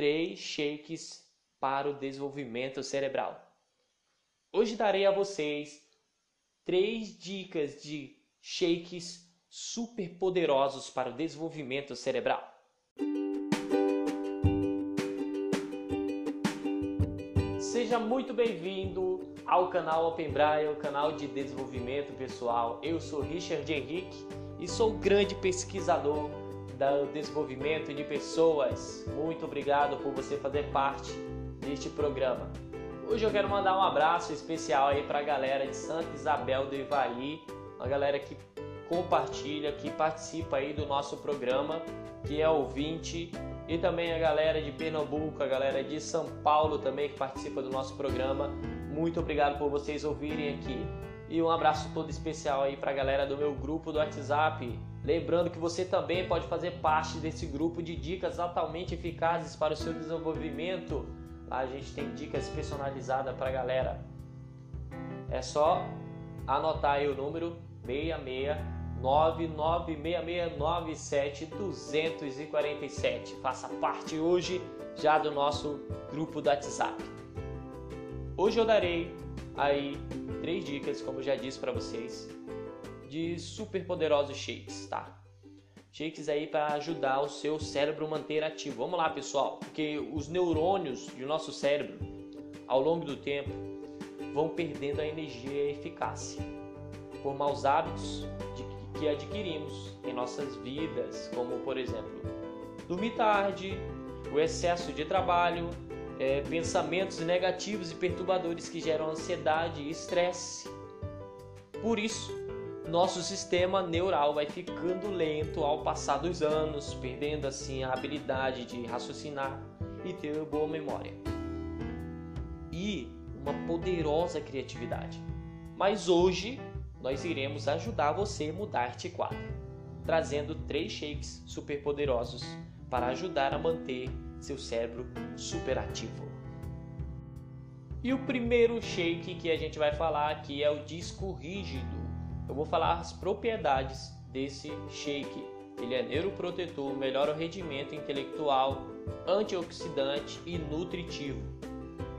três shakes para o desenvolvimento cerebral. Hoje darei a vocês três dicas de shakes super poderosos para o desenvolvimento cerebral. Seja muito bem-vindo ao canal Open Braille, o canal de desenvolvimento pessoal. Eu sou Richard Henrique e sou grande pesquisador do desenvolvimento de pessoas. Muito obrigado por você fazer parte deste programa. Hoje eu quero mandar um abraço especial aí para a galera de Santa Isabel do Ivaí, uma galera que compartilha, que participa aí do nosso programa, que é ouvinte, e também a galera de Pernambuco, a galera de São Paulo também que participa do nosso programa. Muito obrigado por vocês ouvirem aqui. E um abraço todo especial aí para a galera do meu grupo do WhatsApp. Lembrando que você também pode fazer parte desse grupo de dicas altamente eficazes para o seu desenvolvimento. Lá a gente tem dicas personalizadas para a galera. É só anotar aí o número 66 99667 Faça parte hoje já do nosso grupo do WhatsApp. Hoje eu darei aí três dicas, como já disse para vocês, de super poderosos shakes, tá? Shakes aí para ajudar o seu cérebro a manter ativo. Vamos lá, pessoal, porque os neurônios do nosso cérebro, ao longo do tempo, vão perdendo a energia e a eficácia por maus hábitos que adquirimos em nossas vidas, como por exemplo, dormir tarde, o excesso de trabalho, é, pensamentos negativos e perturbadores que geram ansiedade e estresse. Por isso, nosso sistema neural vai ficando lento ao passar dos anos, perdendo assim a habilidade de raciocinar e ter boa memória. E uma poderosa criatividade. Mas hoje nós iremos ajudar você a mudar este quadro, trazendo três shakes super poderosos para ajudar a manter seu cérebro super ativo. E o primeiro shake que a gente vai falar aqui é o disco rígido. Eu vou falar as propriedades desse shake. Ele é neuroprotetor, melhora o rendimento intelectual, antioxidante e nutritivo.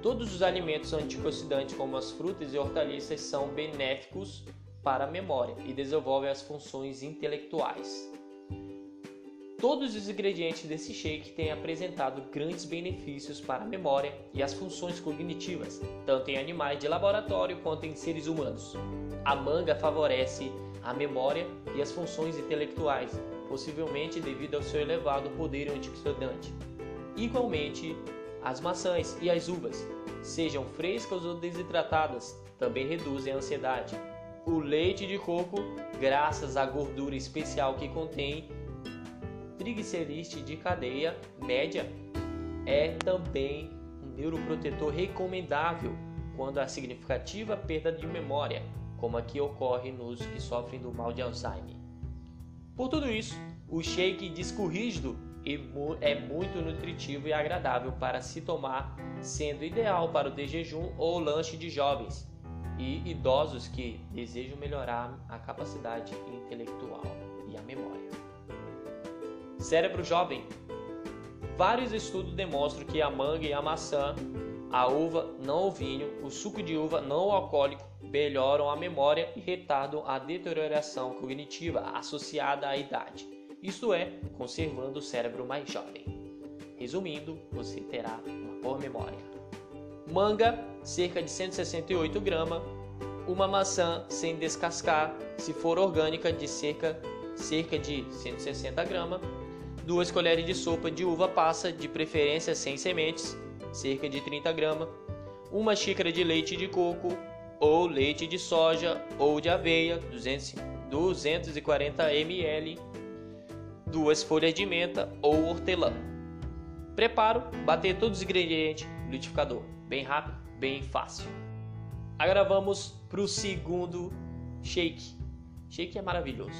Todos os alimentos antioxidantes, como as frutas e hortaliças, são benéficos para a memória e desenvolve as funções intelectuais. Todos os ingredientes desse shake têm apresentado grandes benefícios para a memória e as funções cognitivas, tanto em animais de laboratório quanto em seres humanos. A manga favorece a memória e as funções intelectuais, possivelmente devido ao seu elevado poder antioxidante. Igualmente, as maçãs e as uvas, sejam frescas ou desidratadas, também reduzem a ansiedade, o leite de coco, graças à gordura especial que contém triglicerídeos de cadeia média, é também um neuroprotetor recomendável quando há significativa perda de memória, como aqui ocorre nos que sofrem do mal de Alzheimer. Por tudo isso, o shake disco rígido é muito nutritivo e agradável para se tomar, sendo ideal para o de jejum ou lanche de jovens e idosos que desejam melhorar a capacidade intelectual e a memória. Cérebro jovem. Vários estudos demonstram que a manga e a maçã, a uva não o vinho, o suco de uva não alcoólico melhoram a memória e retardam a deterioração cognitiva associada à idade, isto é, conservando o cérebro mais jovem. Resumindo, você terá uma boa memória manga, cerca de 168 gramas, uma maçã sem descascar, se for orgânica, de cerca, cerca de 160 gramas, duas colheres de sopa de uva passa, de preferência sem sementes, cerca de 30 gramas, uma xícara de leite de coco ou leite de soja ou de aveia, 200, 240 ml, duas folhas de menta ou hortelã. Preparo: bater todos os ingredientes no liquidificador bem rápido, bem fácil. Agora vamos para o segundo shake. Shake é maravilhoso?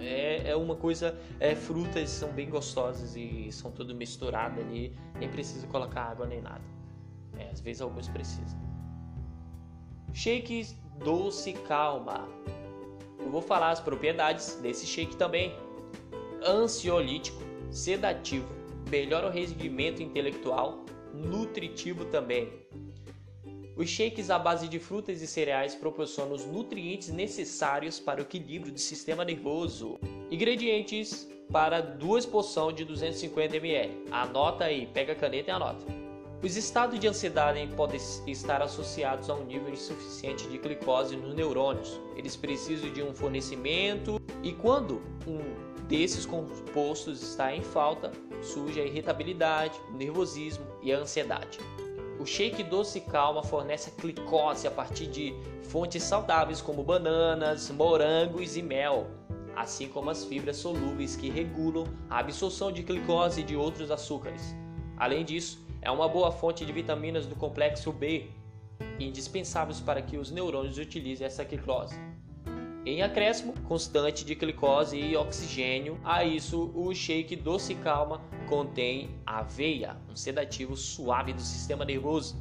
É, é, uma coisa, é, frutas são bem gostosas e são tudo misturado ali, nem precisa colocar água nem nada. É, às vezes alguns precisam. Shake doce calma. Eu vou falar as propriedades desse shake também. Ansiolítico, sedativo, melhora o rendimento intelectual, nutritivo também. Os shakes à base de frutas e cereais proporcionam os nutrientes necessários para o equilíbrio do sistema nervoso. Ingredientes para duas porções de 250 ml. Anota aí, pega a caneta e anota. Os estados de ansiedade podem estar associados a um nível insuficiente de glicose nos neurônios. Eles precisam de um fornecimento e quando um desses compostos está em falta, surge a irritabilidade, o nervosismo e a ansiedade. O shake doce calma fornece a glicose a partir de fontes saudáveis como bananas, morangos e mel, assim como as fibras solúveis que regulam a absorção de glicose e de outros açúcares. Além disso, é uma boa fonte de vitaminas do complexo B, indispensáveis para que os neurônios utilizem essa glicose. Em acréscimo constante de glicose e oxigênio, a isso o shake doce calma contém aveia, um sedativo suave do sistema nervoso.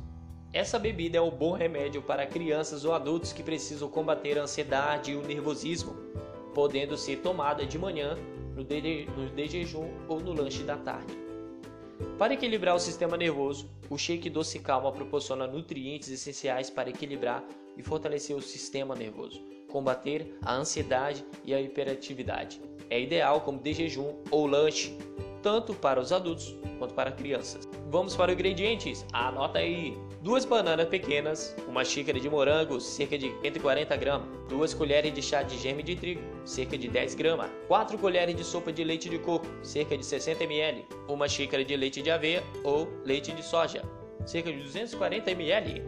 Essa bebida é um bom remédio para crianças ou adultos que precisam combater a ansiedade e o nervosismo podendo ser tomada de manhã, no de, no de jejum ou no lanche da tarde. Para equilibrar o sistema nervoso, o shake doce calma proporciona nutrientes essenciais para equilibrar e fortalecer o sistema nervoso, combater a ansiedade e a hiperatividade. É ideal como de jejum ou lanche, tanto para os adultos quanto para crianças. Vamos para os ingredientes. Anota aí: duas bananas pequenas, uma xícara de morango, cerca de 140 gramas, duas colheres de chá de germe de trigo, cerca de 10 gramas, quatro colheres de sopa de leite de coco, cerca de 60 ml, uma xícara de leite de aveia ou leite de soja, cerca de 240 ml.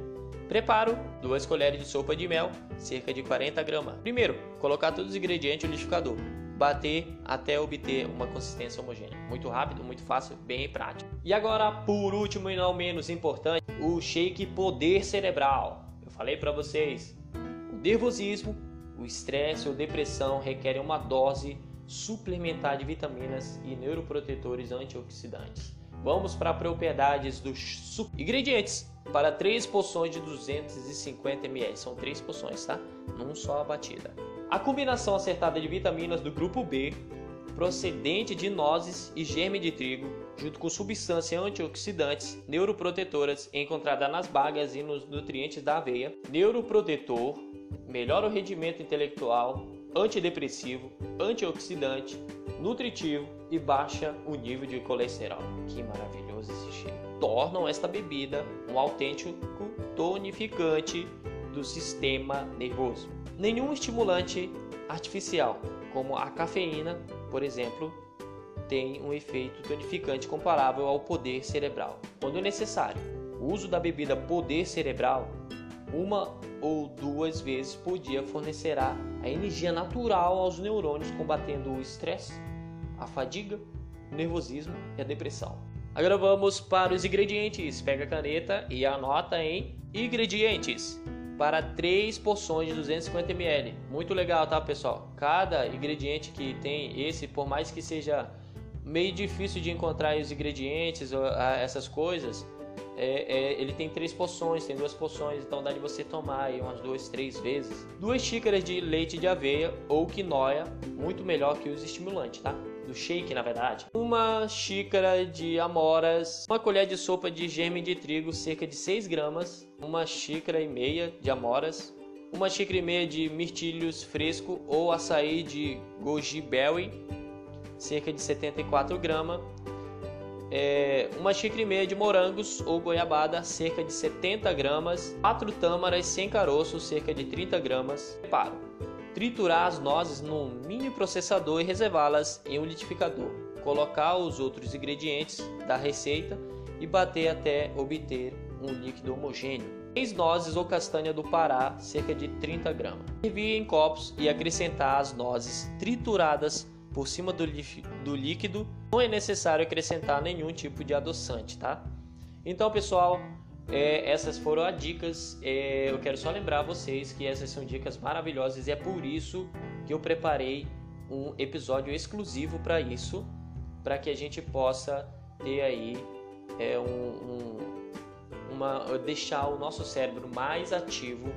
Preparo: duas colheres de sopa de mel, cerca de 40 gramas. Primeiro, colocar todos os ingredientes no liquidificador bater até obter uma consistência homogênea. Muito rápido, muito fácil, bem prático. E agora, por último e não menos importante, o shake poder cerebral. Eu falei para vocês, o nervosismo, o estresse ou depressão requerem uma dose suplementar de vitaminas e neuroprotetores antioxidantes. Vamos para propriedades dos ingredientes para três porções de 250 ml. São três porções, tá? Num só a batida. A combinação acertada de vitaminas do grupo B, procedente de nozes e germe de trigo, junto com substâncias antioxidantes, neuroprotetoras encontrada nas bagas e nos nutrientes da aveia, neuroprotetor, melhora o rendimento intelectual, antidepressivo, antioxidante, nutritivo e baixa o nível de colesterol. Que maravilhoso esse cheiro! Tornam esta bebida um autêntico tonificante do sistema nervoso. Nenhum estimulante artificial, como a cafeína, por exemplo, tem um efeito tonificante comparável ao poder cerebral. Quando necessário, o uso da bebida poder cerebral uma ou duas vezes por dia fornecerá a energia natural aos neurônios, combatendo o estresse, a fadiga, o nervosismo e a depressão. Agora vamos para os ingredientes. Pega a caneta e anota em ingredientes para 3 porções de 250 ml. Muito legal, tá, pessoal? Cada ingrediente que tem esse, por mais que seja meio difícil de encontrar os ingredientes, essas coisas, é, é, ele tem três porções, tem duas porções, então dá de você tomar aí umas duas, três vezes. Duas xícaras de leite de aveia ou quinoa, muito melhor que os estimulantes, tá? Do shake, na verdade. Uma xícara de amoras, uma colher de sopa de germe de trigo, cerca de 6 gramas, uma xícara e meia de amoras, uma xícara e meia de mirtilhos fresco ou açaí de goji berry, cerca de 74 gramas, é, uma xícara e meia de morangos ou goiabada, cerca de 70 gramas, 4 tâmaras sem caroço, cerca de 30 gramas. Preparo triturar as nozes num mini processador e reservá-las em um liquidificador. Colocar os outros ingredientes da receita e bater até obter um líquido homogêneo. 6 nozes ou castanha do Pará, cerca de 30 gramas. Servir em copos e acrescentar as nozes trituradas por cima do, do líquido. Não é necessário acrescentar nenhum tipo de adoçante, tá? Então, pessoal, é, essas foram as dicas. É, eu quero só lembrar vocês que essas são dicas maravilhosas e é por isso que eu preparei um episódio exclusivo para isso, para que a gente possa ter aí é, um, um, uma, deixar o nosso cérebro mais ativo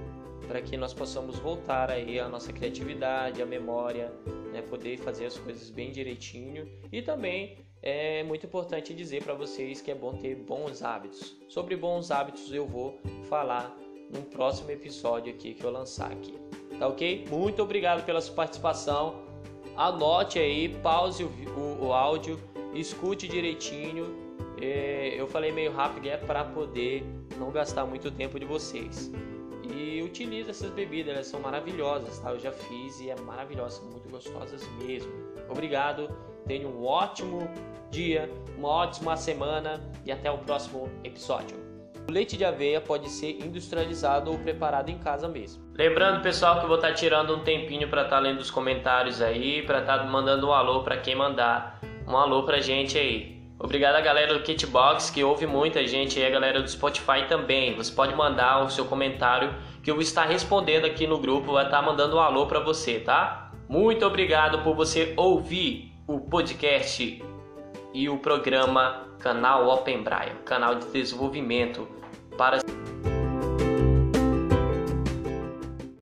para que nós possamos voltar aí a nossa criatividade, a memória, né, poder fazer as coisas bem direitinho e também é muito importante dizer para vocês que é bom ter bons hábitos. Sobre bons hábitos eu vou falar num próximo episódio aqui que eu lançar aqui. Tá ok? Muito obrigado pela sua participação. Anote aí, pause o, o, o áudio, escute direitinho. É, eu falei meio rápido é para poder não gastar muito tempo de vocês. Utilize essas bebidas, elas são maravilhosas, tá? Eu já fiz e é maravilhosa, muito gostosas mesmo. Obrigado, tenha um ótimo dia, uma ótima semana e até o próximo episódio. O leite de aveia pode ser industrializado ou preparado em casa mesmo. Lembrando, pessoal, que eu vou estar tirando um tempinho para estar lendo os comentários aí, para estar mandando um alô para quem mandar um alô pra gente aí. Obrigado a galera do Kitbox que ouve muita gente e a galera do Spotify também. Você pode mandar o seu comentário que eu vou estar respondendo aqui no grupo, vai estar mandando um alô para você, tá? Muito obrigado por você ouvir o podcast e o programa canal Open Braille, canal de desenvolvimento para